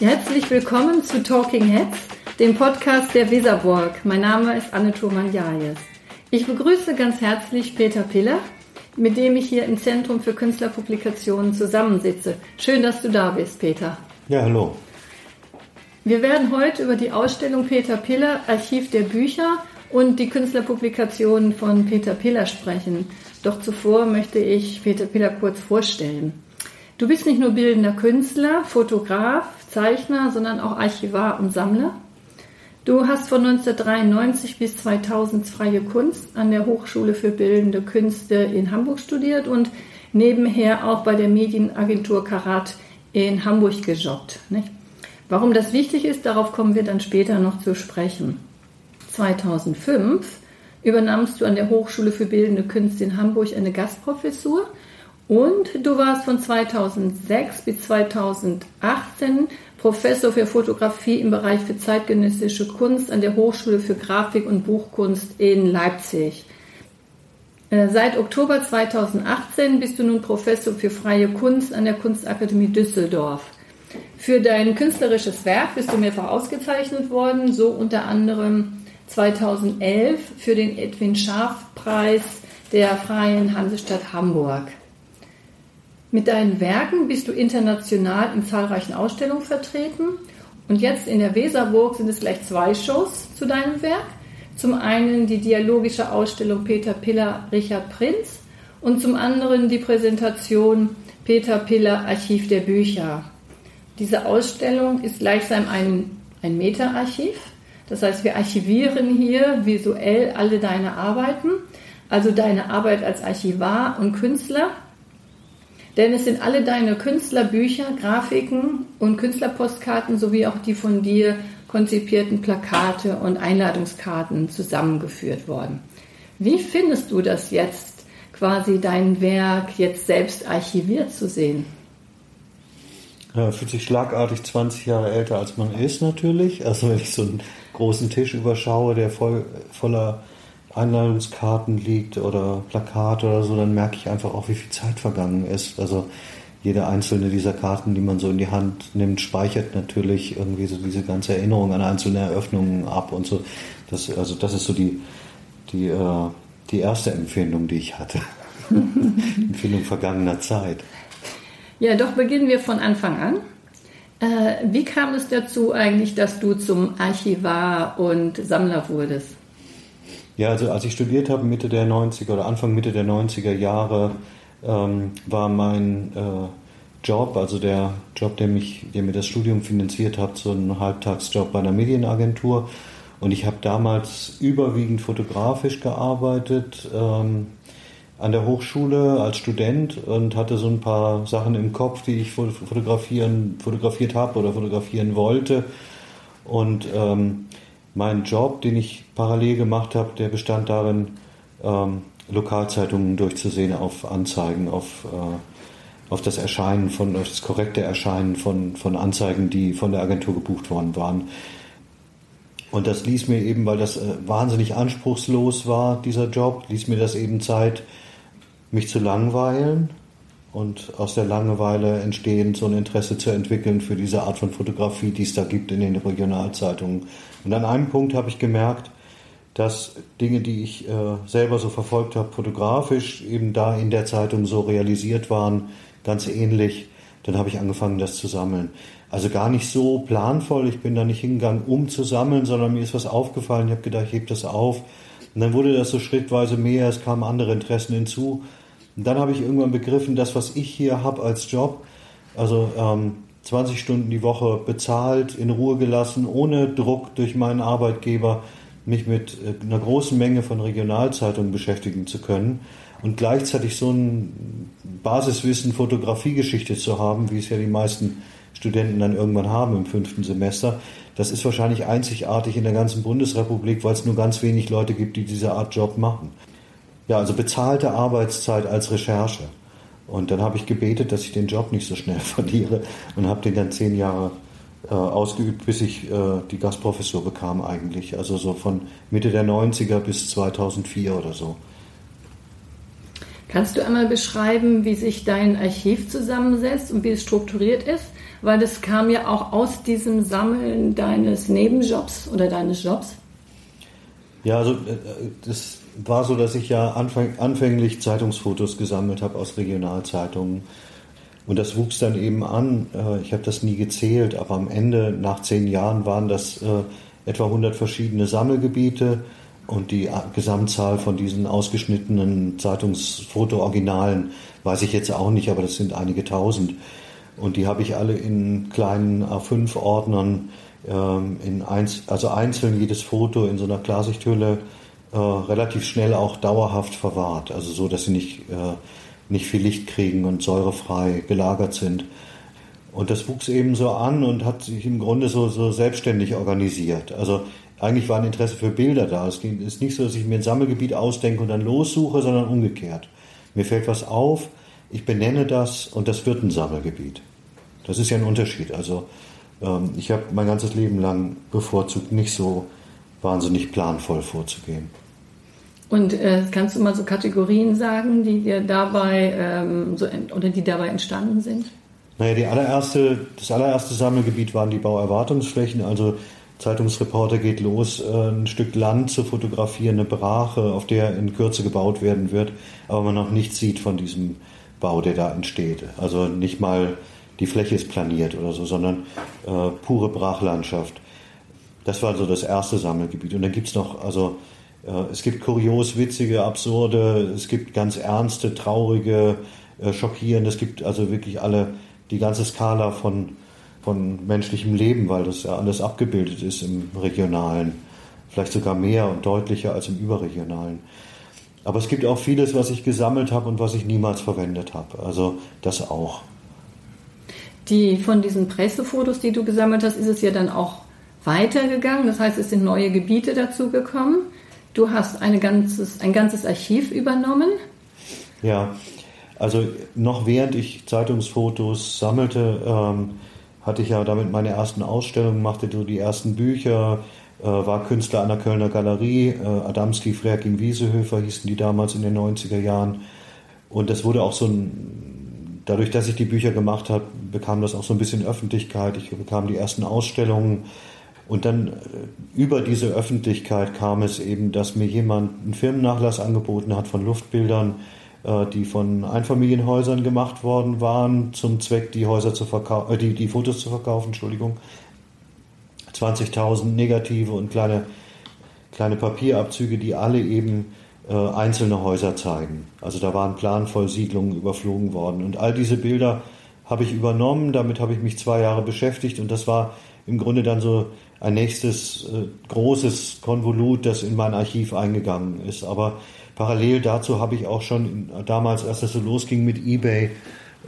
Herzlich willkommen zu Talking Heads, dem Podcast der Weserburg. Mein Name ist Anne Thurmann-Jajes. Ich begrüße ganz herzlich Peter Piller, mit dem ich hier im Zentrum für Künstlerpublikationen zusammensitze. Schön, dass du da bist, Peter. Ja, hallo. Wir werden heute über die Ausstellung Peter Piller, Archiv der Bücher und die Künstlerpublikationen von Peter Piller sprechen. Doch zuvor möchte ich Peter Piller kurz vorstellen. Du bist nicht nur bildender Künstler, Fotograf, Zeichner, sondern auch Archivar und Sammler. Du hast von 1993 bis 2000 freie Kunst an der Hochschule für Bildende Künste in Hamburg studiert und nebenher auch bei der Medienagentur Karat in Hamburg gejobbt. Nicht? Warum das wichtig ist, darauf kommen wir dann später noch zu sprechen. 2005 übernahmst du an der Hochschule für Bildende Künste in Hamburg eine Gastprofessur und du warst von 2006 bis 2018 Professor für Fotografie im Bereich für zeitgenössische Kunst an der Hochschule für Grafik und Buchkunst in Leipzig. Äh, seit Oktober 2018 bist du nun Professor für freie Kunst an der Kunstakademie Düsseldorf. Für dein künstlerisches Werk bist du mehrfach ausgezeichnet worden, so unter anderem 2011 für den Edwin Scharf Preis der Freien Hansestadt Hamburg. Mit deinen Werken bist du international in zahlreichen Ausstellungen vertreten. Und jetzt in der Weserburg sind es gleich zwei Shows zu deinem Werk. Zum einen die dialogische Ausstellung Peter Piller, Richard Prinz und zum anderen die Präsentation Peter Piller, Archiv der Bücher. Diese Ausstellung ist gleichsam ein, ein Meta-Archiv. Das heißt, wir archivieren hier visuell alle deine Arbeiten, also deine Arbeit als Archivar und Künstler denn es sind alle deine Künstlerbücher, Grafiken und Künstlerpostkarten sowie auch die von dir konzipierten Plakate und Einladungskarten zusammengeführt worden. Wie findest du das jetzt, quasi dein Werk jetzt selbst archiviert zu sehen? Ja, fühlt sich schlagartig 20 Jahre älter als man ist natürlich. Also wenn ich so einen großen Tisch überschaue, der voll, voller Einladungskarten liegt oder Plakate oder so, dann merke ich einfach auch, wie viel Zeit vergangen ist. Also jede einzelne dieser Karten, die man so in die Hand nimmt, speichert natürlich irgendwie so diese ganze Erinnerung an einzelne Eröffnungen ab und so. Das, also das ist so die, die, äh, die erste Empfindung, die ich hatte. Empfindung vergangener Zeit. Ja, doch beginnen wir von Anfang an. Äh, wie kam es dazu eigentlich, dass du zum Archivar und Sammler wurdest? Ja, also als ich studiert habe, Mitte der 90er oder Anfang Mitte der 90er Jahre, ähm, war mein äh, Job, also der Job, der, mich, der mir das Studium finanziert hat, so ein Halbtagsjob bei einer Medienagentur. Und ich habe damals überwiegend fotografisch gearbeitet ähm, an der Hochschule als Student und hatte so ein paar Sachen im Kopf, die ich fotografieren, fotografiert habe oder fotografieren wollte. Und ähm, mein Job, den ich parallel gemacht habe, der bestand darin, ähm, Lokalzeitungen durchzusehen auf Anzeigen, auf, äh, auf das Erscheinen von, auf das korrekte Erscheinen von, von Anzeigen, die von der Agentur gebucht worden waren. Und das ließ mir eben, weil das äh, wahnsinnig anspruchslos war, dieser Job, ließ mir das eben Zeit, mich zu langweilen und aus der Langeweile entstehend so ein Interesse zu entwickeln für diese Art von Fotografie, die es da gibt in den Regionalzeitungen. Und an einem Punkt habe ich gemerkt, dass Dinge, die ich äh, selber so verfolgt habe, fotografisch eben da in der Zeitung so realisiert waren, ganz ähnlich. Dann habe ich angefangen, das zu sammeln. Also gar nicht so planvoll. Ich bin da nicht hingegangen, um zu sammeln, sondern mir ist was aufgefallen. Ich habe gedacht, ich hebe das auf. Und dann wurde das so schrittweise mehr. Es kamen andere Interessen hinzu. Und dann habe ich irgendwann begriffen, das, was ich hier habe als Job, also ähm, 20 Stunden die Woche bezahlt, in Ruhe gelassen, ohne Druck durch meinen Arbeitgeber, mich mit äh, einer großen Menge von Regionalzeitungen beschäftigen zu können und gleichzeitig so ein Basiswissen Fotografiegeschichte zu haben, wie es ja die meisten Studenten dann irgendwann haben im fünften Semester. Das ist wahrscheinlich einzigartig in der ganzen Bundesrepublik, weil es nur ganz wenig Leute gibt, die diese Art Job machen. Ja, also bezahlte Arbeitszeit als Recherche. Und dann habe ich gebetet, dass ich den Job nicht so schnell verliere und habe den dann zehn Jahre äh, ausgeübt, bis ich äh, die Gastprofessur bekam eigentlich. Also so von Mitte der 90er bis 2004 oder so. Kannst du einmal beschreiben, wie sich dein Archiv zusammensetzt und wie es strukturiert ist? Weil das kam ja auch aus diesem Sammeln deines Nebenjobs oder deines Jobs. Ja, also äh, das war so, dass ich ja anfäng, anfänglich Zeitungsfotos gesammelt habe aus Regionalzeitungen. Und das wuchs dann eben an. Äh, ich habe das nie gezählt, aber am Ende, nach zehn Jahren, waren das äh, etwa 100 verschiedene Sammelgebiete. Und die Gesamtzahl von diesen ausgeschnittenen Zeitungsfoto-Originalen weiß ich jetzt auch nicht, aber das sind einige tausend. Und die habe ich alle in kleinen A5-Ordnern, ähm, in eins, also einzeln jedes Foto in so einer Klarsichthülle äh, relativ schnell auch dauerhaft verwahrt. Also so, dass sie nicht, äh, nicht viel Licht kriegen und säurefrei gelagert sind. Und das wuchs eben so an und hat sich im Grunde so, so selbstständig organisiert. Also eigentlich war ein Interesse für Bilder da. Es ist nicht so, dass ich mir ein Sammelgebiet ausdenke und dann lossuche, sondern umgekehrt. Mir fällt was auf, ich benenne das und das wird ein Sammelgebiet. Das ist ja ein Unterschied. Also ähm, ich habe mein ganzes Leben lang bevorzugt, nicht so wahnsinnig planvoll vorzugehen. Und äh, kannst du mal so Kategorien sagen, die dir dabei ähm, so, oder die dabei entstanden sind? Naja, die allererste, das allererste Sammelgebiet waren die Bauerwartungsflächen. Also Zeitungsreporter geht los, äh, ein Stück Land zu fotografieren, eine Brache, auf der in Kürze gebaut werden wird, aber man noch nichts sieht von diesem Bau, der da entsteht. Also nicht mal die Fläche ist planiert oder so, sondern äh, pure Brachlandschaft. Das war so das erste Sammelgebiet. Und dann gibt es noch, also äh, es gibt kurios, witzige, absurde, es gibt ganz ernste, traurige, äh, schockierende, es gibt also wirklich alle, die ganze Skala von, von menschlichem Leben, weil das ja alles abgebildet ist im Regionalen. Vielleicht sogar mehr und deutlicher als im Überregionalen. Aber es gibt auch vieles, was ich gesammelt habe und was ich niemals verwendet habe. Also das auch. Die von diesen Pressefotos, die du gesammelt hast, ist es ja dann auch weitergegangen. Das heißt, es sind neue Gebiete dazugekommen. Du hast eine ganzes, ein ganzes Archiv übernommen. Ja, also noch während ich Zeitungsfotos sammelte, ähm, hatte ich ja damit meine ersten Ausstellungen, machte so die ersten Bücher, äh, war Künstler an der Kölner Galerie, äh, Adamski, Frerking, Wiesehöfer hießen die damals in den 90er Jahren. Und das wurde auch so ein, dadurch, dass ich die Bücher gemacht habe, bekam das auch so ein bisschen Öffentlichkeit. Ich bekam die ersten Ausstellungen und dann äh, über diese Öffentlichkeit kam es eben, dass mir jemand einen Firmennachlass angeboten hat von Luftbildern, äh, die von Einfamilienhäusern gemacht worden waren, zum Zweck, die Häuser zu äh, die, die Fotos zu verkaufen, Entschuldigung. 20.000 Negative und kleine, kleine Papierabzüge, die alle eben äh, einzelne Häuser zeigen. Also da waren planvoll Siedlungen überflogen worden. Und all diese Bilder habe ich übernommen, damit habe ich mich zwei Jahre beschäftigt und das war im Grunde dann so ein nächstes äh, großes Konvolut, das in mein Archiv eingegangen ist. Aber parallel dazu habe ich auch schon damals, als das so losging mit eBay,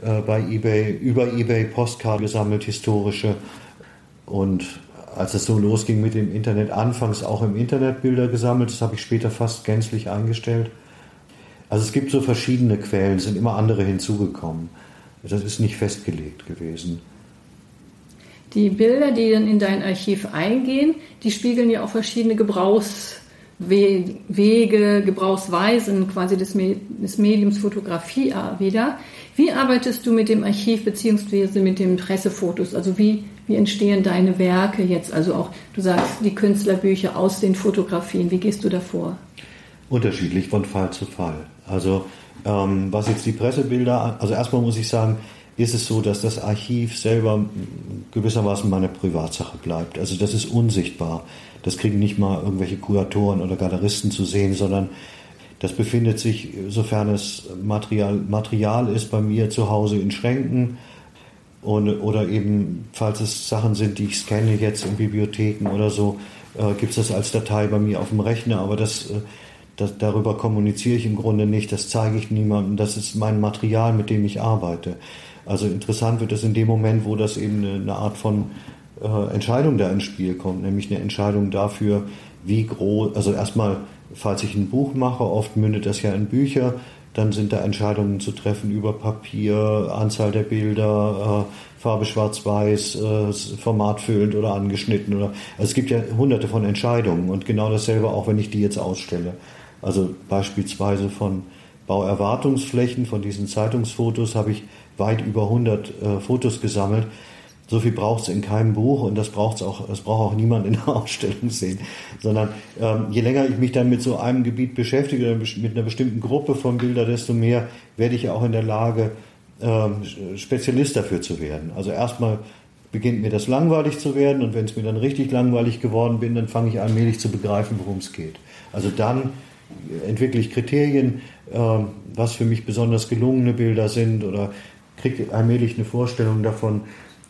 äh, bei eBay, über eBay Postkarten gesammelt, historische. Und als es so losging mit dem Internet, anfangs auch im Internet Bilder gesammelt, das habe ich später fast gänzlich eingestellt. Also es gibt so verschiedene Quellen, sind immer andere hinzugekommen. Das ist nicht festgelegt gewesen. Die Bilder, die dann in dein Archiv eingehen, die spiegeln ja auch verschiedene Gebrauchswege, Gebrauchsweisen quasi des, des Mediums Fotografie wieder. Wie arbeitest du mit dem Archiv beziehungsweise mit den Pressefotos? Also wie, wie entstehen deine Werke jetzt? Also auch, du sagst, die Künstlerbücher aus den Fotografien. Wie gehst du davor? Unterschiedlich von Fall zu Fall. Also ähm, was jetzt die Pressebilder, also erstmal muss ich sagen, ist es so, dass das Archiv selber gewissermaßen meine Privatsache bleibt. Also das ist unsichtbar. Das kriegen nicht mal irgendwelche Kuratoren oder Galeristen zu sehen, sondern das befindet sich, sofern es Material, Material ist, bei mir zu Hause in Schränken. Und, oder eben, falls es Sachen sind, die ich scanne jetzt in Bibliotheken oder so, äh, gibt es das als Datei bei mir auf dem Rechner. Aber das, äh, das, darüber kommuniziere ich im Grunde nicht, das zeige ich niemandem. Das ist mein Material, mit dem ich arbeite. Also interessant wird es in dem Moment, wo das eben eine, Art von äh, Entscheidung da ins Spiel kommt, nämlich eine Entscheidung dafür, wie groß, also erstmal, falls ich ein Buch mache, oft mündet das ja in Bücher, dann sind da Entscheidungen zu treffen über Papier, Anzahl der Bilder, äh, Farbe schwarz-weiß, äh, formatfüllend oder angeschnitten oder also es gibt ja hunderte von Entscheidungen und genau dasselbe auch, wenn ich die jetzt ausstelle. Also beispielsweise von Bauerwartungsflächen, von diesen Zeitungsfotos habe ich weit über 100 äh, Fotos gesammelt. So viel braucht es in keinem Buch und das braucht auch, das braucht auch niemand in der Ausstellung sehen. Sondern ähm, je länger ich mich dann mit so einem Gebiet beschäftige mit einer bestimmten Gruppe von Bildern, desto mehr werde ich auch in der Lage, ähm, Spezialist dafür zu werden. Also erstmal beginnt mir das langweilig zu werden und wenn es mir dann richtig langweilig geworden bin, dann fange ich allmählich zu begreifen, worum es geht. Also dann entwickle ich Kriterien, ähm, was für mich besonders gelungene Bilder sind oder kriege allmählich eine Vorstellung davon,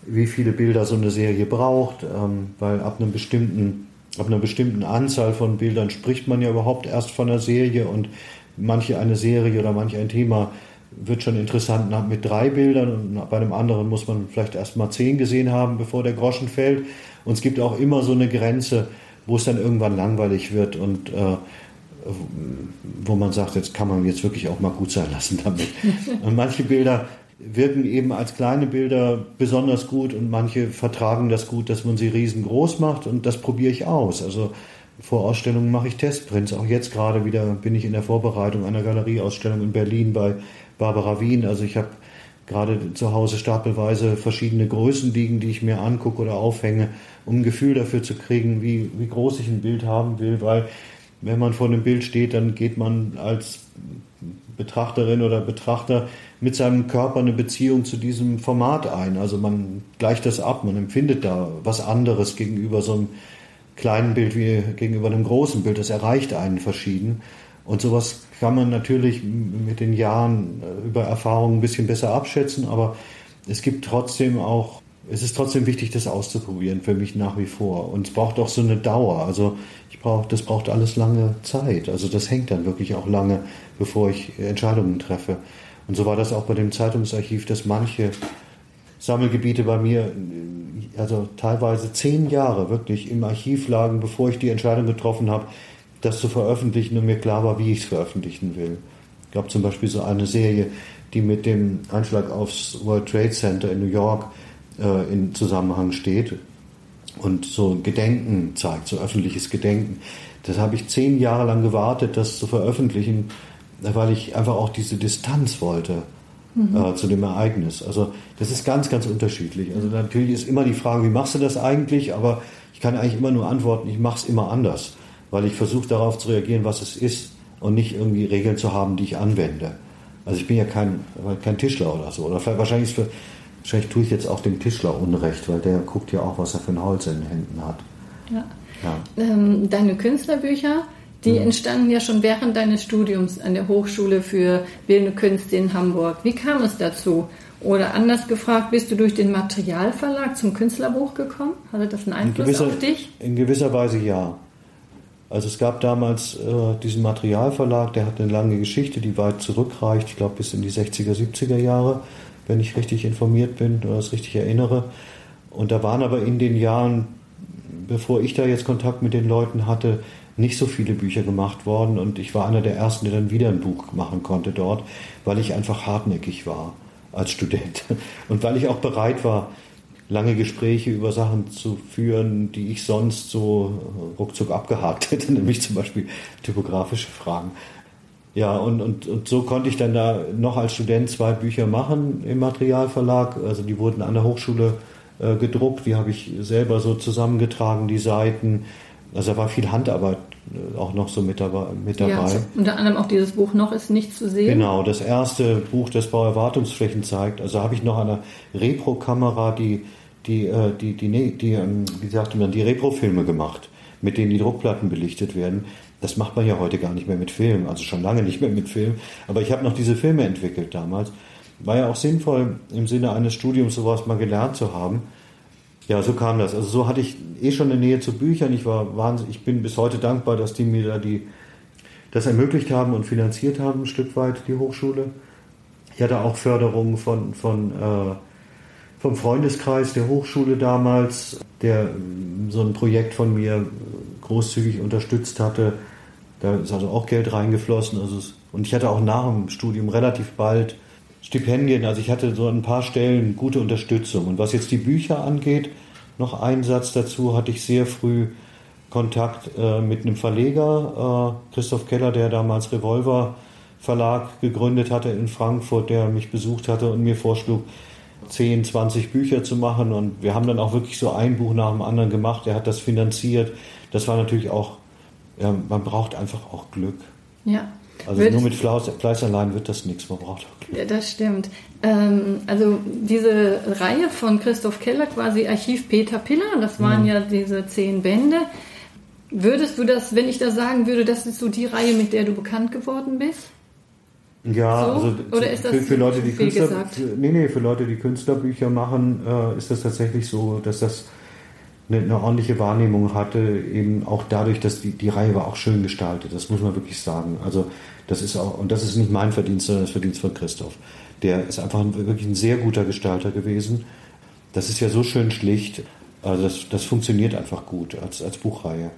wie viele Bilder so eine Serie braucht, ähm, weil ab einem bestimmten ab einer bestimmten Anzahl von Bildern spricht man ja überhaupt erst von einer Serie und manche eine Serie oder manche ein Thema wird schon interessant mit drei Bildern und bei einem anderen muss man vielleicht erst mal zehn gesehen haben, bevor der Groschen fällt. Und es gibt auch immer so eine Grenze, wo es dann irgendwann langweilig wird und äh, wo man sagt, jetzt kann man jetzt wirklich auch mal gut sein lassen damit. Und manche Bilder wirken eben als kleine Bilder besonders gut und manche vertragen das gut, dass man sie riesengroß macht und das probiere ich aus. Also vor Ausstellungen mache ich Testprints. Auch jetzt gerade wieder bin ich in der Vorbereitung einer Galerieausstellung in Berlin bei Barbara Wien. Also ich habe gerade zu Hause stapelweise verschiedene Größen liegen, die ich mir angucke oder aufhänge, um ein Gefühl dafür zu kriegen, wie, wie groß ich ein Bild haben will, weil wenn man vor einem Bild steht, dann geht man als Betrachterin oder Betrachter mit seinem Körper eine Beziehung zu diesem Format ein. Also man gleicht das ab, man empfindet da was anderes gegenüber so einem kleinen Bild wie gegenüber einem großen Bild. Das erreicht einen verschieden. Und sowas kann man natürlich mit den Jahren äh, über Erfahrungen ein bisschen besser abschätzen, aber es gibt trotzdem auch, es ist trotzdem wichtig, das auszuprobieren, für mich nach wie vor. Und es braucht auch so eine Dauer. Also ich brauche, das braucht alles lange Zeit. Also das hängt dann wirklich auch lange, bevor ich Entscheidungen treffe. Und so war das auch bei dem Zeitungsarchiv, dass manche Sammelgebiete bei mir, also teilweise zehn Jahre wirklich im Archiv lagen, bevor ich die Entscheidung getroffen habe, das zu veröffentlichen und mir klar war, wie ich es veröffentlichen will. Es gab zum Beispiel so eine Serie, die mit dem Anschlag aufs World Trade Center in New York äh, in Zusammenhang steht und so Gedenken zeigt, so öffentliches Gedenken. Das habe ich zehn Jahre lang gewartet, das zu veröffentlichen, weil ich einfach auch diese Distanz wollte mhm. äh, zu dem Ereignis. Also das ist ganz, ganz unterschiedlich. Also natürlich ist immer die Frage, wie machst du das eigentlich? Aber ich kann eigentlich immer nur antworten, ich mache es immer anders weil ich versuche darauf zu reagieren, was es ist und nicht irgendwie Regeln zu haben, die ich anwende. Also ich bin ja kein, kein Tischler oder so. Oder vielleicht, wahrscheinlich, für, wahrscheinlich tue ich jetzt auch dem Tischler Unrecht, weil der guckt ja auch, was er für ein Holz in den Händen hat. Ja. ja. Ähm, deine Künstlerbücher, die mhm. entstanden ja schon während deines Studiums an der Hochschule für Bildende Künste in Hamburg. Wie kam es dazu? Oder anders gefragt, bist du durch den Materialverlag zum Künstlerbuch gekommen? Hatte das einen Einfluss gewisser, auf dich? In gewisser Weise ja. Also es gab damals äh, diesen Materialverlag, der hat eine lange Geschichte, die weit zurückreicht, ich glaube bis in die 60er, 70er Jahre, wenn ich richtig informiert bin oder es richtig erinnere. Und da waren aber in den Jahren, bevor ich da jetzt Kontakt mit den Leuten hatte, nicht so viele Bücher gemacht worden und ich war einer der ersten, der dann wieder ein Buch machen konnte dort, weil ich einfach hartnäckig war als Student und weil ich auch bereit war, lange Gespräche über Sachen zu führen, die ich sonst so ruckzuck abgehakt hätte, nämlich zum Beispiel typografische Fragen. Ja, und, und, und so konnte ich dann da noch als Student zwei Bücher machen im Materialverlag. Also die wurden an der Hochschule äh, gedruckt, die habe ich selber so zusammengetragen, die Seiten. Also da war viel Handarbeit äh, auch noch so mit dabei. Mit dabei. Ja, unter anderem auch dieses Buch noch ist nicht zu sehen. Genau, das erste Buch, das Bauerwartungsflächen zeigt. Also habe ich noch eine Repro-Kamera, die die, äh, die, die, die, ähm, wie sagte man, die Repro-Filme gemacht, mit denen die Druckplatten belichtet werden. Das macht man ja heute gar nicht mehr mit Film, also schon lange nicht mehr mit Film. Aber ich habe noch diese Filme entwickelt damals. War ja auch sinnvoll, im Sinne eines Studiums sowas mal gelernt zu haben. Ja, so kam das. Also so hatte ich eh schon eine Nähe zu Büchern. Ich war wahnsinnig, ich bin bis heute dankbar, dass die mir da die, das ermöglicht haben und finanziert haben, ein Stück weit, die Hochschule. Ich hatte auch Förderungen von, von äh, vom Freundeskreis der Hochschule damals, der so ein Projekt von mir großzügig unterstützt hatte. Da ist also auch Geld reingeflossen. Also und ich hatte auch nach dem Studium relativ bald Stipendien. Also ich hatte so ein paar Stellen gute Unterstützung. Und was jetzt die Bücher angeht, noch ein Satz dazu, hatte ich sehr früh Kontakt äh, mit einem Verleger, äh, Christoph Keller, der damals Revolver Verlag gegründet hatte in Frankfurt, der mich besucht hatte und mir vorschlug, 10, 20 Bücher zu machen. Und wir haben dann auch wirklich so ein Buch nach dem anderen gemacht. Er hat das finanziert. Das war natürlich auch, ja, man braucht einfach auch Glück. Ja. Also Würdest nur mit Fleiß, Fleiß, allein wird das nichts, man braucht auch Glück. Ja, das stimmt. Ähm, also diese Reihe von Christoph Keller, quasi Archiv Peter Piller, das waren mhm. ja diese zehn Bände. Würdest du das, wenn ich da sagen würde, das ist so die Reihe, mit der du bekannt geworden bist? Ja, so? also Oder ist das für, für Leute, die Künstler, gesagt? nee, nee, für Leute, die Künstlerbücher machen, äh, ist das tatsächlich so, dass das eine, eine, ordentliche Wahrnehmung hatte, eben auch dadurch, dass die, die Reihe war auch schön gestaltet. Das muss man wirklich sagen. Also das ist auch, und das ist nicht mein Verdienst, sondern das Verdienst von Christoph. Der ist einfach ein, wirklich ein sehr guter Gestalter gewesen. Das ist ja so schön schlicht. Also das, das funktioniert einfach gut als, als Buchreihe.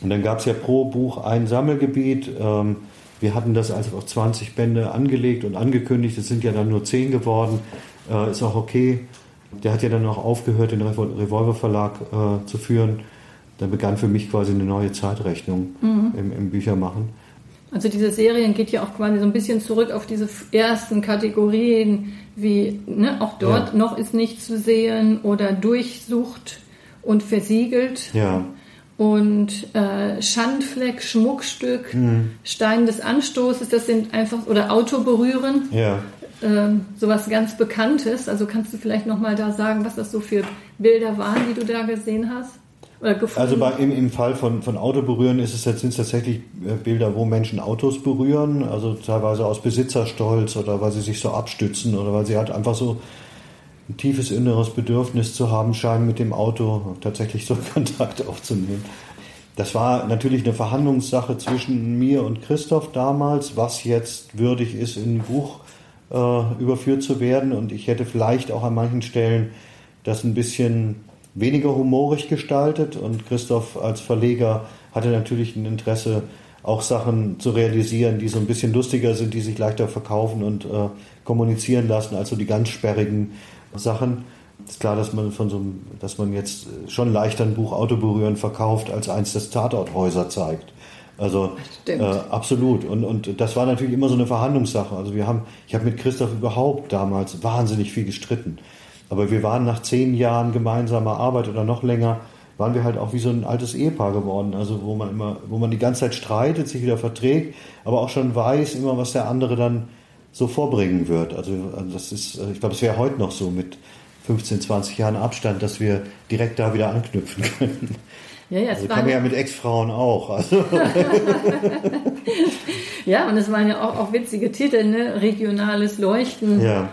Und dann gab es ja pro Buch ein Sammelgebiet. Ähm, wir hatten das also auf 20 Bände angelegt und angekündigt. Es sind ja dann nur 10 geworden. Äh, ist auch okay. Der hat ja dann auch aufgehört, den Revolver Verlag äh, zu führen. Da begann für mich quasi eine neue Zeitrechnung mhm. im, im Büchermachen. Also diese Serien geht ja auch quasi so ein bisschen zurück auf diese ersten Kategorien, wie ne, auch dort ja. noch ist nichts zu sehen oder durchsucht und versiegelt. Ja. Und äh, Schandfleck, Schmuckstück, mhm. Stein des Anstoßes, das sind einfach, oder Auto berühren. Ja. Ähm, sowas ganz Bekanntes. Also kannst du vielleicht nochmal da sagen, was das so für Bilder waren, die du da gesehen hast? Also bei, im, im Fall von, von Auto berühren ist es jetzt sind es tatsächlich äh, Bilder, wo Menschen Autos berühren, also teilweise aus Besitzerstolz oder weil sie sich so abstützen oder weil sie halt einfach so ein tiefes inneres Bedürfnis zu haben scheinen, mit dem Auto tatsächlich so Kontakt aufzunehmen. Das war natürlich eine Verhandlungssache zwischen mir und Christoph damals, was jetzt würdig ist, in ein Buch äh, überführt zu werden. Und ich hätte vielleicht auch an manchen Stellen das ein bisschen weniger humorig gestaltet. Und Christoph als Verleger hatte natürlich ein Interesse, auch Sachen zu realisieren, die so ein bisschen lustiger sind, die sich leichter verkaufen und äh, kommunizieren lassen, als so die ganz sperrigen Sachen. Ist klar, dass man von so einem, dass man jetzt schon leichter ein Buch Auto berühren verkauft, als eins das Tatorthäuser zeigt. Also äh, absolut. Und, und das war natürlich immer so eine Verhandlungssache. Also wir haben, ich habe mit Christoph überhaupt damals wahnsinnig viel gestritten. Aber wir waren nach zehn Jahren gemeinsamer Arbeit oder noch länger, waren wir halt auch wie so ein altes Ehepaar geworden. Also wo man immer, wo man die ganze Zeit streitet, sich wieder verträgt, aber auch schon weiß immer, was der andere dann so vorbringen wird. Also, also das ist, äh, ich glaube, es wäre heute noch so mit 15, 20 Jahren Abstand, dass wir direkt da wieder anknüpfen können. Ja, ja, es also kann man ja mit Ex-Frauen auch. Also. ja, und es waren ja auch, auch witzige Titel, ne? Regionales Leuchten. Ja.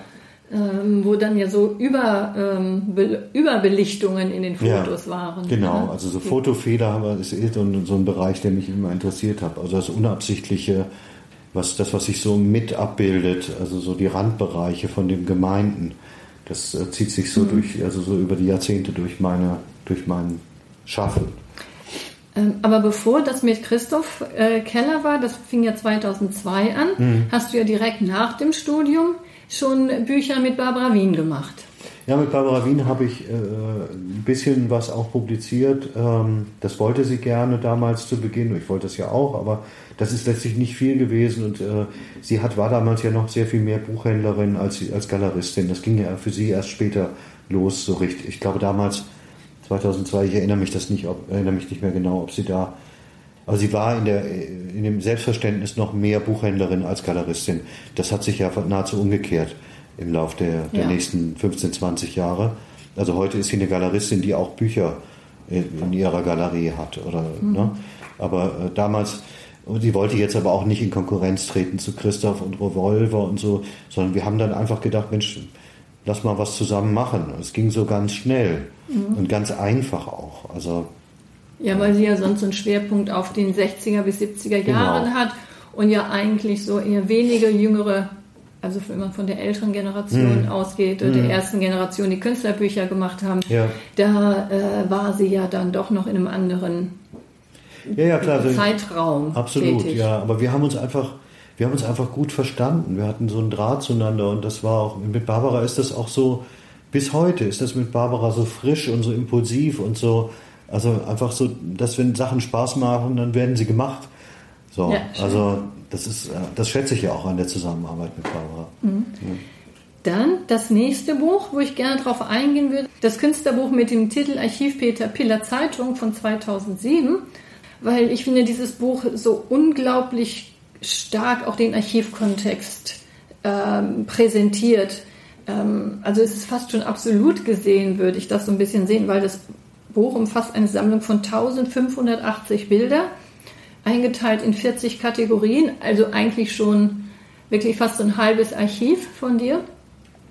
Ähm, wo dann ja so über, ähm, Be Überbelichtungen in den Fotos ja, waren. Genau, ne? also so Fotofehler ist eh so ein, so ein Bereich, der mich immer interessiert hat. Also das Unabsichtliche, was, das, was sich so mit abbildet, also so die Randbereiche von den Gemeinden, das äh, zieht sich so mhm. durch, also so über die Jahrzehnte durch meine, durch mein Schaffen. Ähm, aber bevor das mit Christoph äh, Keller war, das fing ja 2002 an, mhm. hast du ja direkt nach dem Studium schon Bücher mit Barbara Wien gemacht. Ja, mit Barbara Wien habe ich äh, ein bisschen was auch publiziert. Ähm, das wollte sie gerne damals zu Beginn. Ich wollte das ja auch, aber das ist letztlich nicht viel gewesen. Und äh, sie hat, war damals ja noch sehr viel mehr Buchhändlerin als, als Galeristin. Das ging ja für sie erst später los, so richtig. Ich glaube damals 2002, ich erinnere mich das nicht, ob, erinnere mich nicht mehr genau, ob sie da, aber sie war in, der, in dem Selbstverständnis noch mehr Buchhändlerin als Galeristin. Das hat sich ja nahezu umgekehrt im Laufe der, der ja. nächsten 15, 20 Jahre. Also heute ist sie eine Galeristin, die auch Bücher in, in ihrer Galerie hat. Oder, mhm. ne? Aber äh, damals, sie wollte jetzt aber auch nicht in Konkurrenz treten zu Christoph und Revolver und so, sondern wir haben dann einfach gedacht, Mensch, lass mal was zusammen machen. Es ging so ganz schnell mhm. und ganz einfach auch. Also ja, weil sie ja sonst einen Schwerpunkt auf den 60er bis 70er genau. Jahren hat und ja eigentlich so eher wenige jüngere, also wenn man von der älteren Generation mhm. ausgeht, oder mhm. der ersten Generation, die Künstlerbücher gemacht haben, ja. da äh, war sie ja dann doch noch in einem anderen ja, ja, klar, Zeitraum. Absolut, tätig. ja. Aber wir haben uns einfach, wir haben uns einfach gut verstanden. Wir hatten so einen Draht zueinander und das war auch, mit Barbara ist das auch so, bis heute ist das mit Barbara so frisch und so impulsiv und so, also einfach so, dass wenn Sachen Spaß machen, dann werden sie gemacht. So, ja, also das, ist, äh, das schätze ich ja auch an der Zusammenarbeit mit Barbara. Mhm. Ja. Dann das nächste Buch, wo ich gerne darauf eingehen würde, das Künstlerbuch mit dem Titel Archiv Peter Piller Zeitung von 2007, weil ich finde dieses Buch so unglaublich stark auch den Archivkontext ähm, präsentiert. Ähm, also es ist fast schon absolut gesehen, würde ich das so ein bisschen sehen, weil das Buch umfasst eine Sammlung von 1580 Bilder, eingeteilt in 40 Kategorien, also eigentlich schon wirklich fast ein halbes Archiv von dir.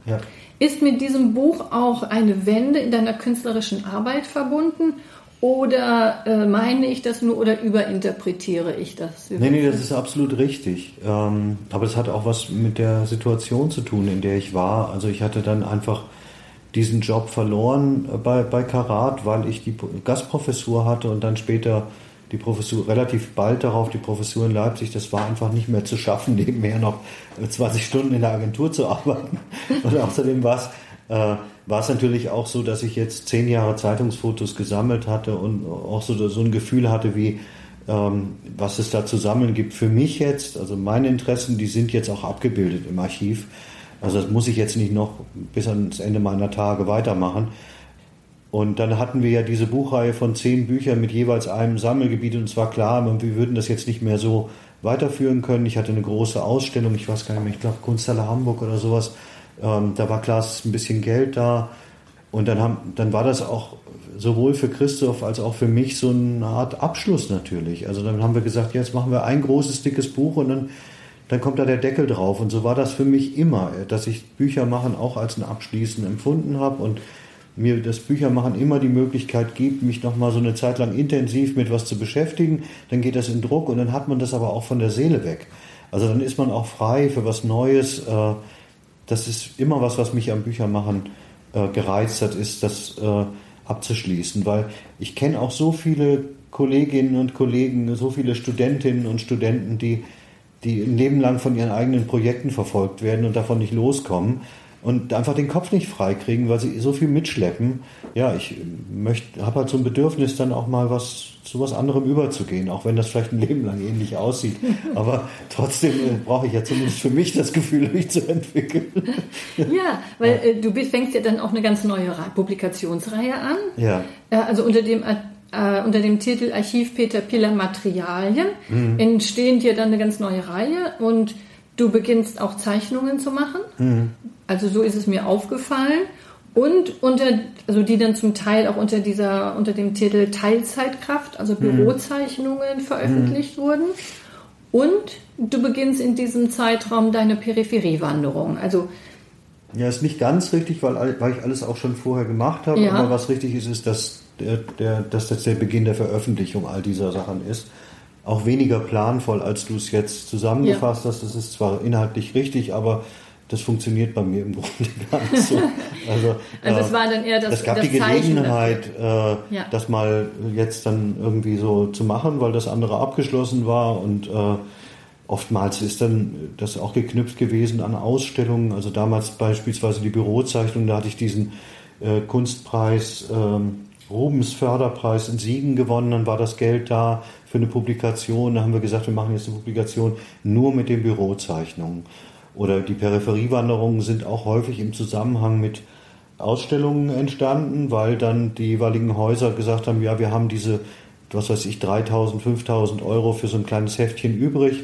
Ja. Ist mit diesem Buch auch eine Wende in deiner künstlerischen Arbeit verbunden? Oder äh, meine ich das nur oder überinterpretiere ich das? Nee, nee, das ist absolut richtig. Ähm, aber es hat auch was mit der Situation zu tun, in der ich war. Also ich hatte dann einfach diesen Job verloren bei, bei Karat, weil ich die Gastprofessur hatte und dann später die Professur, relativ bald darauf die Professur in Leipzig, das war einfach nicht mehr zu schaffen, nebenher noch 20 Stunden in der Agentur zu arbeiten. Und außerdem war es, äh, war es natürlich auch so, dass ich jetzt zehn Jahre Zeitungsfotos gesammelt hatte und auch so, so ein Gefühl hatte, wie, ähm, was es da zu sammeln gibt. Für mich jetzt, also meine Interessen, die sind jetzt auch abgebildet im Archiv. Also das muss ich jetzt nicht noch bis ans Ende meiner Tage weitermachen. Und dann hatten wir ja diese Buchreihe von zehn Büchern mit jeweils einem Sammelgebiet und es war klar, wir würden das jetzt nicht mehr so weiterführen können. Ich hatte eine große Ausstellung, ich weiß gar nicht mehr, ich glaube Kunsthalle Hamburg oder sowas. Ähm, da war klar, es ist ein bisschen Geld da. Und dann, haben, dann war das auch sowohl für Christoph als auch für mich so eine Art Abschluss natürlich. Also dann haben wir gesagt, jetzt machen wir ein großes, dickes Buch und dann, dann kommt da der Deckel drauf. Und so war das für mich immer, dass ich Bücher machen auch als ein Abschließen empfunden habe. Und mir das Büchermachen immer die Möglichkeit gibt, mich nochmal so eine Zeit lang intensiv mit was zu beschäftigen. Dann geht das in Druck und dann hat man das aber auch von der Seele weg. Also dann ist man auch frei für was Neues. Äh, das ist immer was, was mich am Büchermachen äh, gereizt hat, ist das äh, abzuschließen, weil ich kenne auch so viele Kolleginnen und Kollegen, so viele Studentinnen und Studenten, die, die ein Leben lang von ihren eigenen Projekten verfolgt werden und davon nicht loskommen und einfach den Kopf nicht freikriegen, weil sie so viel mitschleppen. Ja, ich möchte, habe halt so ein Bedürfnis, dann auch mal was zu was anderem überzugehen, auch wenn das vielleicht ein Leben lang ähnlich aussieht. Aber trotzdem äh, brauche ich ja zumindest für mich das Gefühl, mich zu entwickeln. Ja, weil äh, du fängst ja dann auch eine ganz neue Publikationsreihe an. Ja. Äh, also unter dem äh, unter dem Titel Archiv Peter Piller Materialien mhm. entstehen dir dann eine ganz neue Reihe und Du beginnst auch Zeichnungen zu machen. Mhm. Also so ist es mir aufgefallen. Und unter, also die dann zum Teil auch unter dieser, unter dem Titel Teilzeitkraft, also mhm. Bürozeichnungen veröffentlicht mhm. wurden. Und du beginnst in diesem Zeitraum deine Peripheriewanderung. Also ja, ist nicht ganz richtig, weil, weil ich alles auch schon vorher gemacht habe. Ja. Aber was richtig ist, ist, dass, der, der, dass das der Beginn der Veröffentlichung all dieser Sachen ist auch weniger planvoll, als du es jetzt zusammengefasst ja. hast. Das ist zwar inhaltlich richtig, aber das funktioniert bei mir im Grunde gar nicht so. Also, also es äh, war dann eher das Es gab das die Gelegenheit, äh, ja. das mal jetzt dann irgendwie so zu machen, weil das andere abgeschlossen war und äh, oftmals ist dann das auch geknüpft gewesen an Ausstellungen. Also damals beispielsweise die Bürozeichnung, da hatte ich diesen äh, Kunstpreis ähm, Rubens Förderpreis in Siegen gewonnen, dann war das Geld da für eine Publikation. Da haben wir gesagt, wir machen jetzt eine Publikation nur mit den Bürozeichnungen. Oder die Peripheriewanderungen sind auch häufig im Zusammenhang mit Ausstellungen entstanden, weil dann die jeweiligen Häuser gesagt haben, ja, wir haben diese, was weiß ich, 3000, 5000 Euro für so ein kleines Heftchen übrig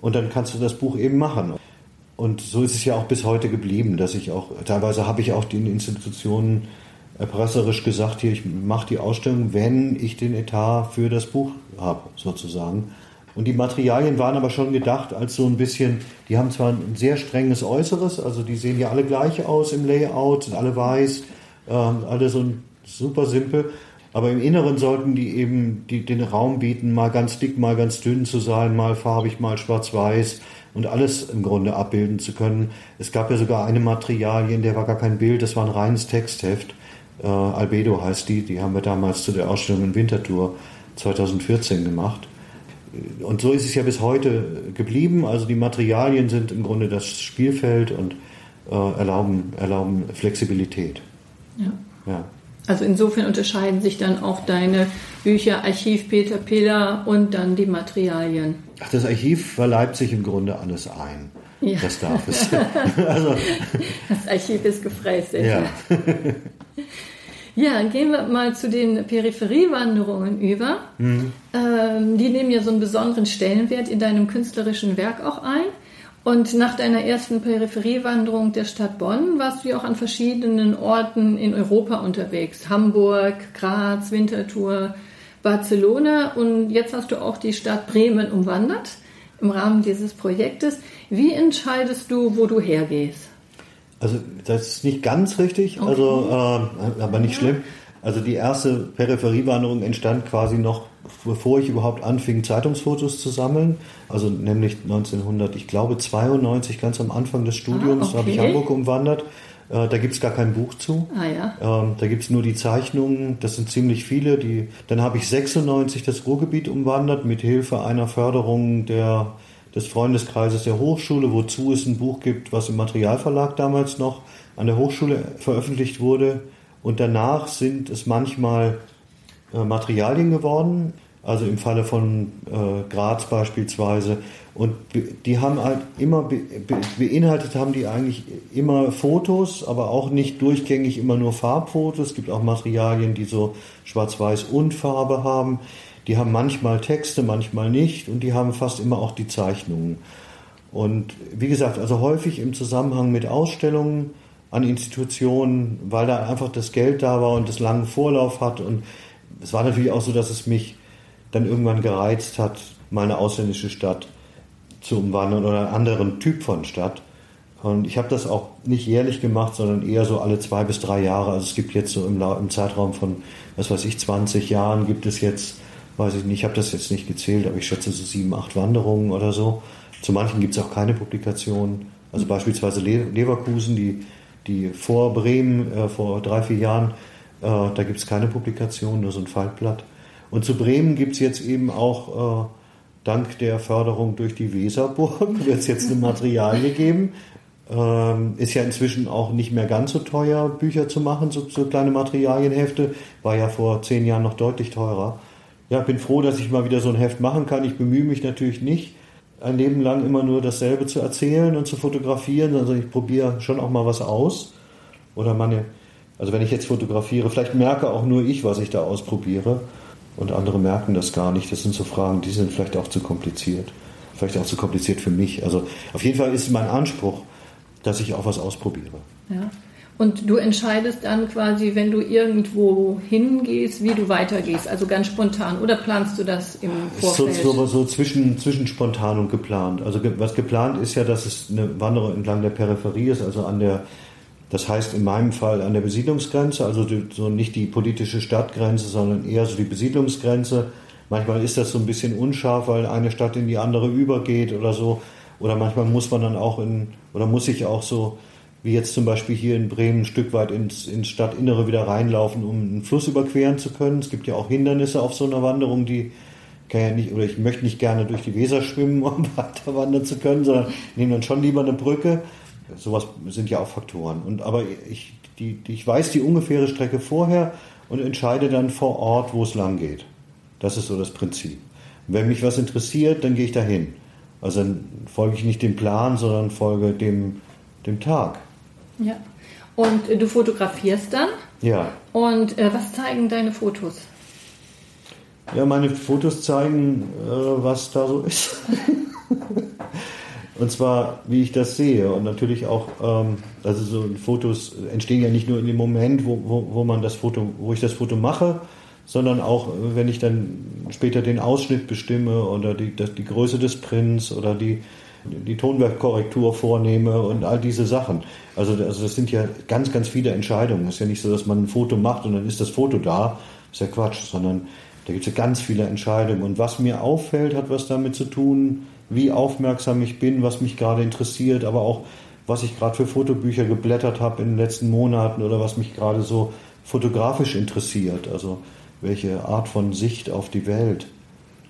und dann kannst du das Buch eben machen. Und so ist es ja auch bis heute geblieben, dass ich auch, teilweise habe ich auch den Institutionen erpresserisch gesagt, hier, ich mache die Ausstellung, wenn ich den Etat für das Buch habe, sozusagen. Und die Materialien waren aber schon gedacht als so ein bisschen, die haben zwar ein sehr strenges Äußeres, also die sehen ja alle gleich aus im Layout, sind alle weiß, äh, alle so super simpel, aber im Inneren sollten die eben die, den Raum bieten, mal ganz dick, mal ganz dünn zu sein, mal farbig, mal schwarz-weiß und alles im Grunde abbilden zu können. Es gab ja sogar eine Materialien, der war gar kein Bild, das war ein reines Textheft. Äh, Albedo heißt die, die haben wir damals zu der Ausstellung in Winterthur 2014 gemacht. Und so ist es ja bis heute geblieben. Also die Materialien sind im Grunde das Spielfeld und äh, erlauben, erlauben Flexibilität. Ja. ja. Also insofern unterscheiden sich dann auch deine Bücher Archiv Peter Piller und dann die Materialien. Ach, das Archiv verleibt sich im Grunde alles ein. Ja. Das darf es. also, das Archiv ist gefräßig. ja. Ja, gehen wir mal zu den Peripheriewanderungen über. Mhm. Ähm, die nehmen ja so einen besonderen Stellenwert in deinem künstlerischen Werk auch ein. Und nach deiner ersten Peripheriewanderung der Stadt Bonn warst du ja auch an verschiedenen Orten in Europa unterwegs. Hamburg, Graz, Winterthur, Barcelona und jetzt hast du auch die Stadt Bremen umwandert im Rahmen dieses Projektes. Wie entscheidest du, wo du hergehst? Also das ist nicht ganz richtig, also äh, aber nicht schlimm. Also die erste Peripheriewanderung entstand quasi noch, bevor ich überhaupt anfing, Zeitungsfotos zu sammeln. Also nämlich 1900, ich glaube 92, ganz am Anfang des Studiums, Ah, habe ich okay. Hamburg umwandert. Äh, da gibt es gar kein Buch zu. Ah ja. Ähm, da gibt es nur die Zeichnungen, das sind ziemlich viele. Die, dann habe ich 96 das Ruhrgebiet umwandert mit Hilfe einer Förderung der, des Freundeskreises der Hochschule, wozu es ein Buch gibt, was im Materialverlag damals noch an der Hochschule veröffentlicht wurde. Und danach sind es manchmal äh, Materialien geworden, also im Falle von äh, Graz beispielsweise. Und die haben halt immer be be beinhaltet haben die eigentlich immer Fotos, aber auch nicht durchgängig immer nur Farbfotos. Es gibt auch Materialien, die so Schwarz-Weiß und Farbe haben. Die haben manchmal Texte, manchmal nicht und die haben fast immer auch die Zeichnungen. Und wie gesagt, also häufig im Zusammenhang mit Ausstellungen an Institutionen, weil da einfach das Geld da war und das langen Vorlauf hat. Und es war natürlich auch so, dass es mich dann irgendwann gereizt hat, mal eine ausländische Stadt zu umwandeln oder einen anderen Typ von Stadt. Und ich habe das auch nicht jährlich gemacht, sondern eher so alle zwei bis drei Jahre. Also es gibt jetzt so im, im Zeitraum von, was weiß ich, 20 Jahren gibt es jetzt, weiß ich nicht, ich habe das jetzt nicht gezählt, aber ich schätze so sieben, acht Wanderungen oder so. Zu manchen gibt es auch keine Publikationen. Also beispielsweise Le Leverkusen, die, die vor Bremen, äh, vor drei, vier Jahren, äh, da gibt es keine Publikation, nur so ein Faltblatt. Und zu Bremen gibt es jetzt eben auch, äh, dank der Förderung durch die Weserburg, wird es jetzt eine Materialie geben. Ähm, ist ja inzwischen auch nicht mehr ganz so teuer, Bücher zu machen, so, so kleine Materialienhefte. War ja vor zehn Jahren noch deutlich teurer. Ja, bin froh, dass ich mal wieder so ein Heft machen kann. Ich bemühe mich natürlich nicht, ein Leben lang immer nur dasselbe zu erzählen und zu fotografieren. Also ich probiere schon auch mal was aus. Oder meine, also wenn ich jetzt fotografiere, vielleicht merke auch nur ich, was ich da ausprobiere. Und andere merken das gar nicht. Das sind so Fragen, die sind vielleicht auch zu kompliziert. Vielleicht auch zu kompliziert für mich. Also auf jeden Fall ist mein Anspruch, dass ich auch was ausprobiere. Ja. Und du entscheidest dann quasi, wenn du irgendwo hingehst, wie du weitergehst, also ganz spontan. Oder planst du das im Ist so, Vorfeld? so, so zwischen, zwischen spontan und geplant. Also was geplant ist ja, dass es eine Wanderung entlang der Peripherie ist, also an der, das heißt in meinem Fall an der Besiedlungsgrenze, also so nicht die politische Stadtgrenze, sondern eher so die Besiedlungsgrenze. Manchmal ist das so ein bisschen unscharf, weil eine Stadt in die andere übergeht oder so. Oder manchmal muss man dann auch in, oder muss ich auch so, wie jetzt zum Beispiel hier in Bremen, ein Stück weit ins, ins Stadtinnere wieder reinlaufen, um einen Fluss überqueren zu können. Es gibt ja auch Hindernisse auf so einer Wanderung, die kann ja nicht, oder ich möchte nicht gerne durch die Weser schwimmen, um weiter wandern zu können, sondern nehme dann schon lieber eine Brücke. Sowas sind ja auch Faktoren. Und, aber ich, die, ich weiß die ungefähre Strecke vorher und entscheide dann vor Ort, wo es lang geht. Das ist so das Prinzip. Wenn mich was interessiert, dann gehe ich dahin. Also dann folge ich nicht dem Plan, sondern folge dem, dem Tag. Ja. Und äh, du fotografierst dann. Ja. Und äh, was zeigen deine Fotos? Ja, meine Fotos zeigen, äh, was da so ist. und zwar, wie ich das sehe. Und natürlich auch, ähm, also so Fotos entstehen ja nicht nur in dem Moment, wo, wo, wo man das Foto, wo ich das Foto mache, sondern auch, äh, wenn ich dann später den Ausschnitt bestimme oder die, die Größe des Prints oder die, die Tonwerkkorrektur vornehme und all diese Sachen. Also, also das sind ja ganz, ganz viele Entscheidungen. Es ist ja nicht so, dass man ein Foto macht und dann ist das Foto da. ist ja Quatsch, sondern da gibt es ja ganz viele Entscheidungen. Und was mir auffällt, hat was damit zu tun, wie aufmerksam ich bin, was mich gerade interessiert, aber auch, was ich gerade für Fotobücher geblättert habe in den letzten Monaten oder was mich gerade so fotografisch interessiert. Also welche Art von Sicht auf die Welt.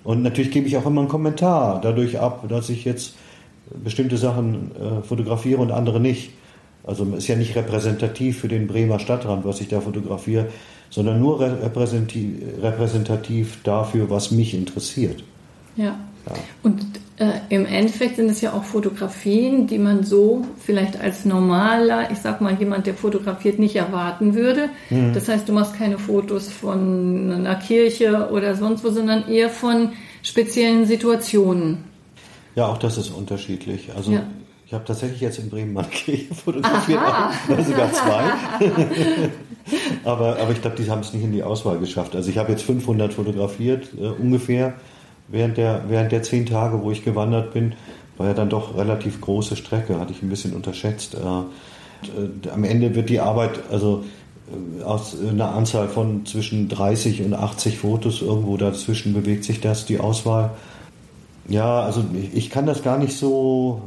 Und natürlich gebe ich auch immer einen Kommentar dadurch ab, dass ich jetzt bestimmte Sachen äh, fotografiere und andere nicht. Also ist ja nicht repräsentativ für den Bremer Stadtrand, was ich da fotografiere, sondern nur repräsentativ, repräsentativ dafür, was mich interessiert. Ja. Ja. Und äh, im Endeffekt sind es ja auch Fotografien, die man so vielleicht als normaler, ich sag mal jemand, der fotografiert, nicht erwarten würde. Mhm. Das heißt, du machst keine Fotos von einer Kirche oder sonst wo, sondern eher von speziellen Situationen. Ja, auch das ist unterschiedlich. Also ja. ich habe tatsächlich jetzt in Bremen mal Kirche fotografiert, sogar zwei. aber, aber ich glaube, die haben es nicht in die Auswahl geschafft. Also ich habe jetzt 500 fotografiert äh, ungefähr während der, während der zehn Tage, wo ich gewandert bin. War ja dann doch relativ große Strecke, hatte ich ein bisschen unterschätzt. Äh, äh, am Ende wird die Arbeit, also äh, aus einer Anzahl von zwischen 30 und 80 Fotos irgendwo dazwischen bewegt sich das, die Auswahl. Ja, also ich, ich kann das gar nicht so,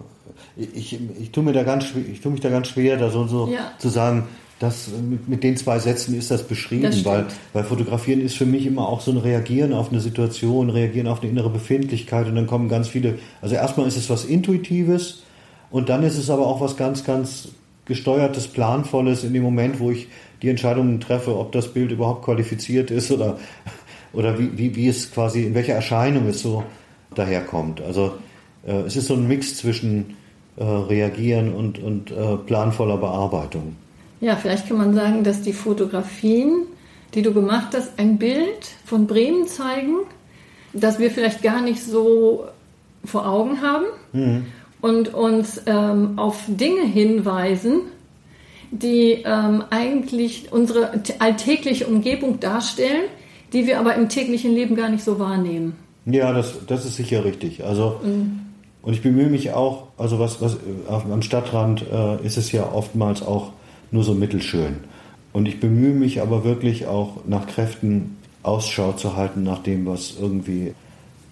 ich, ich, tue mir da ganz, ich tue mich da ganz schwer, da so, so ja. zu sagen, das, mit, mit den zwei Sätzen ist das beschrieben, das weil, weil Fotografieren ist für mich immer auch so ein Reagieren auf eine Situation, Reagieren auf eine innere Befindlichkeit und dann kommen ganz viele, also erstmal ist es was Intuitives und dann ist es aber auch was ganz, ganz gesteuertes, planvolles in dem Moment, wo ich die Entscheidungen treffe, ob das Bild überhaupt qualifiziert ist oder, oder wie, wie, wie es quasi, in welcher Erscheinung es so daherkommt. Also äh, es ist so ein Mix zwischen äh, Reagieren und, und äh, planvoller Bearbeitung. Ja, vielleicht kann man sagen, dass die Fotografien, die du gemacht hast, ein Bild von Bremen zeigen, das wir vielleicht gar nicht so vor Augen haben mhm. und uns ähm, auf Dinge hinweisen, die ähm, eigentlich unsere alltägliche Umgebung darstellen, die wir aber im täglichen Leben gar nicht so wahrnehmen. Ja, das, das ist sicher richtig. Also mhm. und ich bemühe mich auch, also was, was am Stadtrand äh, ist es ja oftmals auch nur so mittelschön. Und ich bemühe mich aber wirklich auch nach Kräften Ausschau zu halten nach dem, was irgendwie.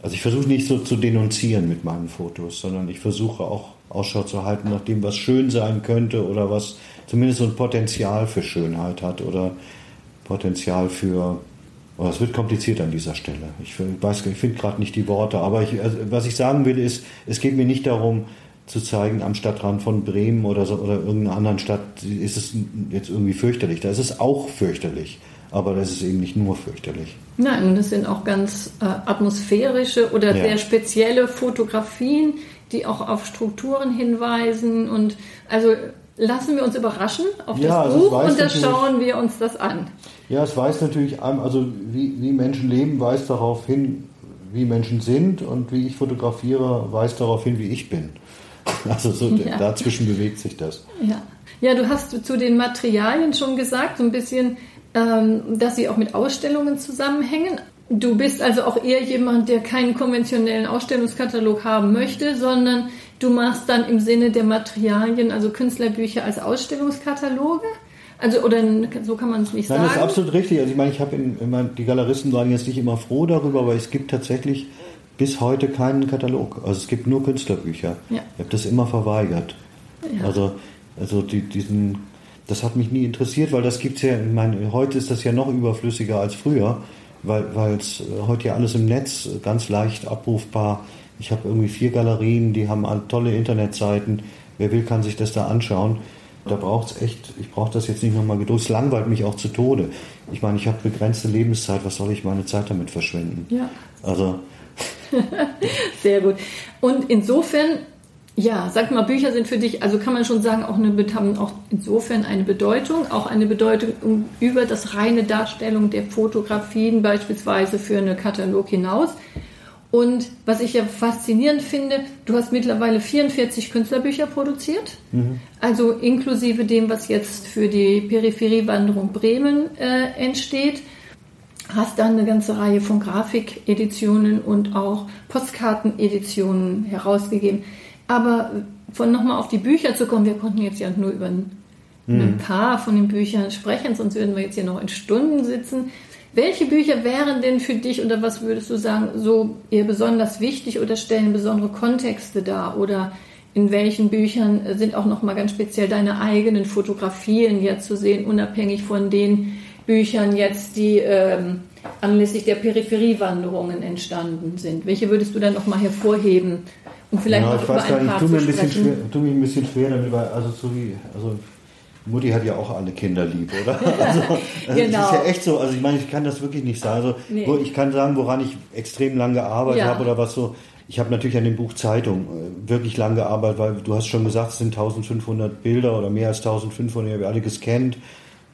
Also ich versuche nicht so zu denunzieren mit meinen Fotos, sondern ich versuche auch Ausschau zu halten nach dem, was schön sein könnte oder was zumindest so ein Potenzial für Schönheit hat oder Potenzial für. Oh, es wird kompliziert an dieser Stelle. Ich weiß, ich finde gerade nicht die Worte, aber ich, also was ich sagen will, ist, es geht mir nicht darum, zu zeigen am Stadtrand von Bremen oder so oder irgendeiner anderen Stadt ist es jetzt irgendwie fürchterlich. Da ist es auch fürchterlich, aber das ist eben nicht nur fürchterlich. Nein, und das sind auch ganz äh, atmosphärische oder ja. sehr spezielle Fotografien, die auch auf Strukturen hinweisen und also lassen wir uns überraschen auf das ja, also Buch und da schauen wir uns das an. Ja, es weist natürlich also wie, wie Menschen leben, weist darauf hin, wie Menschen sind und wie ich fotografiere, weist darauf hin, wie ich bin. Also so ja. dazwischen bewegt sich das. Ja. ja, du hast zu den Materialien schon gesagt, so ein bisschen, ähm, dass sie auch mit Ausstellungen zusammenhängen. Du bist also auch eher jemand, der keinen konventionellen Ausstellungskatalog haben möchte, sondern du machst dann im Sinne der Materialien, also Künstlerbücher als Ausstellungskataloge. Also, oder so kann man es nicht Nein, sagen. das ist absolut richtig. Also, ich meine, ich habe die Galeristen waren jetzt nicht immer froh darüber, aber es gibt tatsächlich bis heute keinen Katalog. Also es gibt nur Künstlerbücher. Ja. Ich habe das immer verweigert. Ja. Also, also die, diesen, das hat mich nie interessiert, weil das gibt es ja, ich meine, heute ist das ja noch überflüssiger als früher, weil es äh, heute ja alles im Netz ganz leicht abrufbar. Ich habe irgendwie vier Galerien, die haben tolle Internetseiten. Wer will, kann sich das da anschauen. Da braucht es echt, ich brauche das jetzt nicht nochmal geduld. Es langweilt mich auch zu Tode. Ich meine, ich habe begrenzte Lebenszeit, was soll ich meine Zeit damit verschwenden? Ja. Also Sehr gut. Und insofern, ja, sag mal, Bücher sind für dich, also kann man schon sagen, auch eine, haben auch insofern eine Bedeutung, auch eine Bedeutung über das reine Darstellung der Fotografien beispielsweise für einen Katalog hinaus. Und was ich ja faszinierend finde, du hast mittlerweile 44 Künstlerbücher produziert, mhm. also inklusive dem, was jetzt für die Peripheriewanderung Bremen äh, entsteht hast dann eine ganze Reihe von Grafikeditionen und auch Postkarteneditionen herausgegeben. Aber von nochmal auf die Bücher zu kommen, wir konnten jetzt ja nur über ein, mhm. ein paar von den Büchern sprechen, sonst würden wir jetzt hier noch in Stunden sitzen. Welche Bücher wären denn für dich oder was würdest du sagen, so eher besonders wichtig oder stellen besondere Kontexte dar? Oder in welchen Büchern sind auch nochmal ganz speziell deine eigenen Fotografien jetzt zu sehen, unabhängig von den Büchern jetzt, die ähm, anlässlich der Peripheriewanderungen entstanden sind. Welche würdest du dann noch mal hervorheben? Und vielleicht ja, noch ich über weiß ein gar nicht, ich tue mir, schwer, tue mich ein bisschen schwer damit, weil also so wie, also Mutti hat ja auch alle Kinder lieb, oder? Also, also genau. Das ist ja echt so. Also ich meine, ich kann das wirklich nicht sagen. Also nee. ich kann sagen, woran ich extrem lange gearbeitet ja. habe oder was so ich habe natürlich an dem Buch Zeitung äh, wirklich lange gearbeitet, weil du hast schon gesagt, es sind 1500 Bilder oder mehr als 1500, ich habe alle gescannt.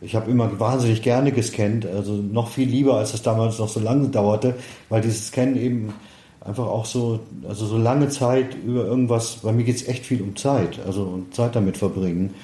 Ich habe immer wahnsinnig gerne gescannt, also noch viel lieber, als es damals noch so lange dauerte, weil dieses Scannen eben einfach auch so, also so lange Zeit über irgendwas, bei mir geht es echt viel um Zeit, also Zeit damit verbringen.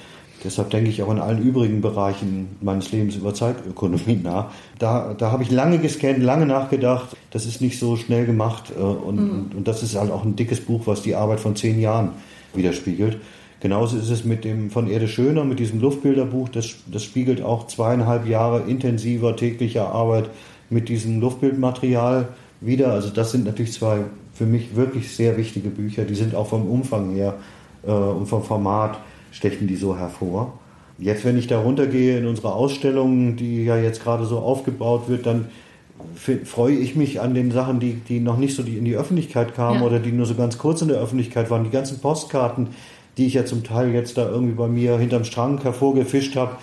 Deshalb denke ich auch in allen übrigen Bereichen meines Lebens über Zeitökonomie nach. Da, da habe ich lange gescannt, lange nachgedacht. Das ist nicht so schnell gemacht. Äh, und, mhm. und, und, das ist halt auch ein dickes Buch, was die Arbeit von zehn Jahren widerspiegelt. Genauso ist es mit dem von Erde Schöner, mit diesem Luftbilderbuch. Das, das spiegelt auch zweieinhalb Jahre intensiver täglicher Arbeit mit diesem Luftbildmaterial wieder. Also das sind natürlich zwei für mich wirklich sehr wichtige Bücher. Die sind auch vom Umfang her äh, und vom Format stechen die so hervor. Jetzt, wenn ich da runtergehe in unsere Ausstellung, die ja jetzt gerade so aufgebaut wird, dann freue ich mich an den Sachen, die, die noch nicht so in die Öffentlichkeit kamen ja. oder die nur so ganz kurz in der Öffentlichkeit waren. Die ganzen Postkarten, die ich ja zum Teil jetzt da irgendwie bei mir hinterm Strang hervorgefischt habe,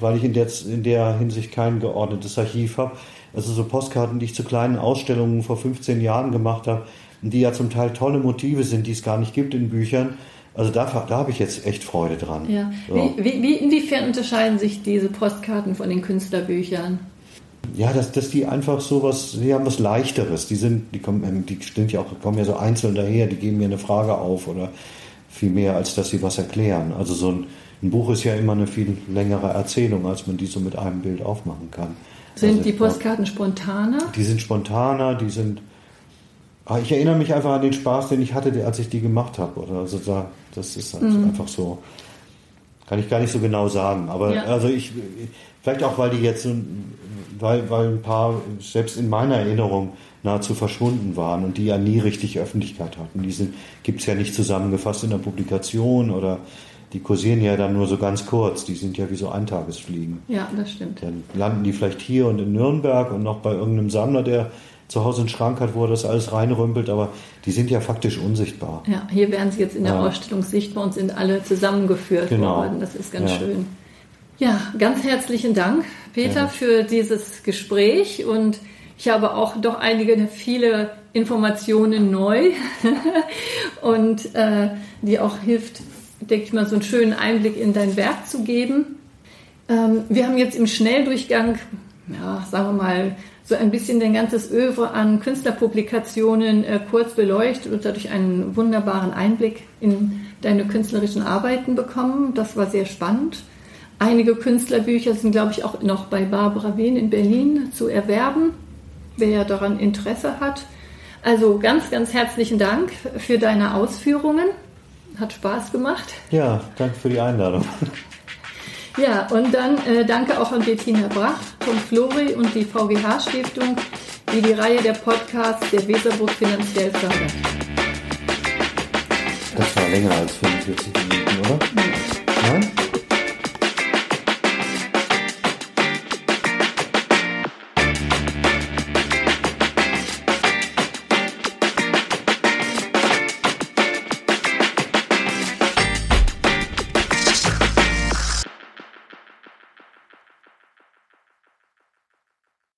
weil ich in der, in der Hinsicht kein geordnetes Archiv habe. Also so Postkarten, die ich zu kleinen Ausstellungen vor 15 Jahren gemacht habe, die ja zum Teil tolle Motive sind, die es gar nicht gibt in Büchern also da, da habe ich jetzt echt Freude dran. Ja. So. Wie, wie, inwiefern unterscheiden sich diese Postkarten von den Künstlerbüchern? Ja, dass, dass die einfach so was, die haben was Leichteres. Die sind, die kommen, ähm, die sind ja auch, kommen ja so einzeln daher, die geben mir eine Frage auf oder viel mehr, als dass sie was erklären. Also so ein, ein Buch ist ja immer eine viel längere Erzählung, als man die so mit einem Bild aufmachen kann. Sind also die Postkarten spontaner? Die sind spontaner, die sind Ah, ich erinnere mich einfach an den Spaß, den ich hatte, als ich die gemacht habe. Oder also da, das ist halt mhm. einfach so. Kann ich gar nicht so genau sagen. Aber ja. also ich, vielleicht auch, weil die jetzt, weil, weil ein paar selbst in meiner Erinnerung nahezu verschwunden waren und die ja nie richtig Öffentlichkeit hatten. Die gibt es ja nicht zusammengefasst in der Publikation oder die kursieren ja dann nur so ganz kurz. Die sind ja wie so Eintagesfliegen. Ja, das stimmt. Dann landen die vielleicht hier und in Nürnberg und noch bei irgendeinem Sammler, der zu Hause einen Schrank hat, wo er das alles reinrümpelt, aber die sind ja faktisch unsichtbar. Ja, hier werden sie jetzt in der ja. Ausstellung sichtbar und sind alle zusammengeführt genau. worden. Das ist ganz ja. schön. Ja, ganz herzlichen Dank, Peter, ja. für dieses Gespräch und ich habe auch doch einige, viele Informationen neu und äh, die auch hilft, denke ich mal, so einen schönen Einblick in dein Werk zu geben. Ähm, wir haben jetzt im Schnelldurchgang, ja, sagen wir mal, so ein bisschen dein ganzes Övre an Künstlerpublikationen äh, kurz beleuchtet und dadurch einen wunderbaren Einblick in deine künstlerischen Arbeiten bekommen. Das war sehr spannend. Einige Künstlerbücher sind, glaube ich, auch noch bei Barbara Wehn in Berlin zu erwerben, wer daran Interesse hat. Also ganz, ganz herzlichen Dank für deine Ausführungen. Hat Spaß gemacht. Ja, danke für die Einladung. Ja, und dann äh, danke auch an Bettina Brach, Tom Flori und die VGH-Stiftung, die die Reihe der Podcasts der Weserburg finanziell fördert. Das war länger als 45 Minuten, oder? Nein. Nein?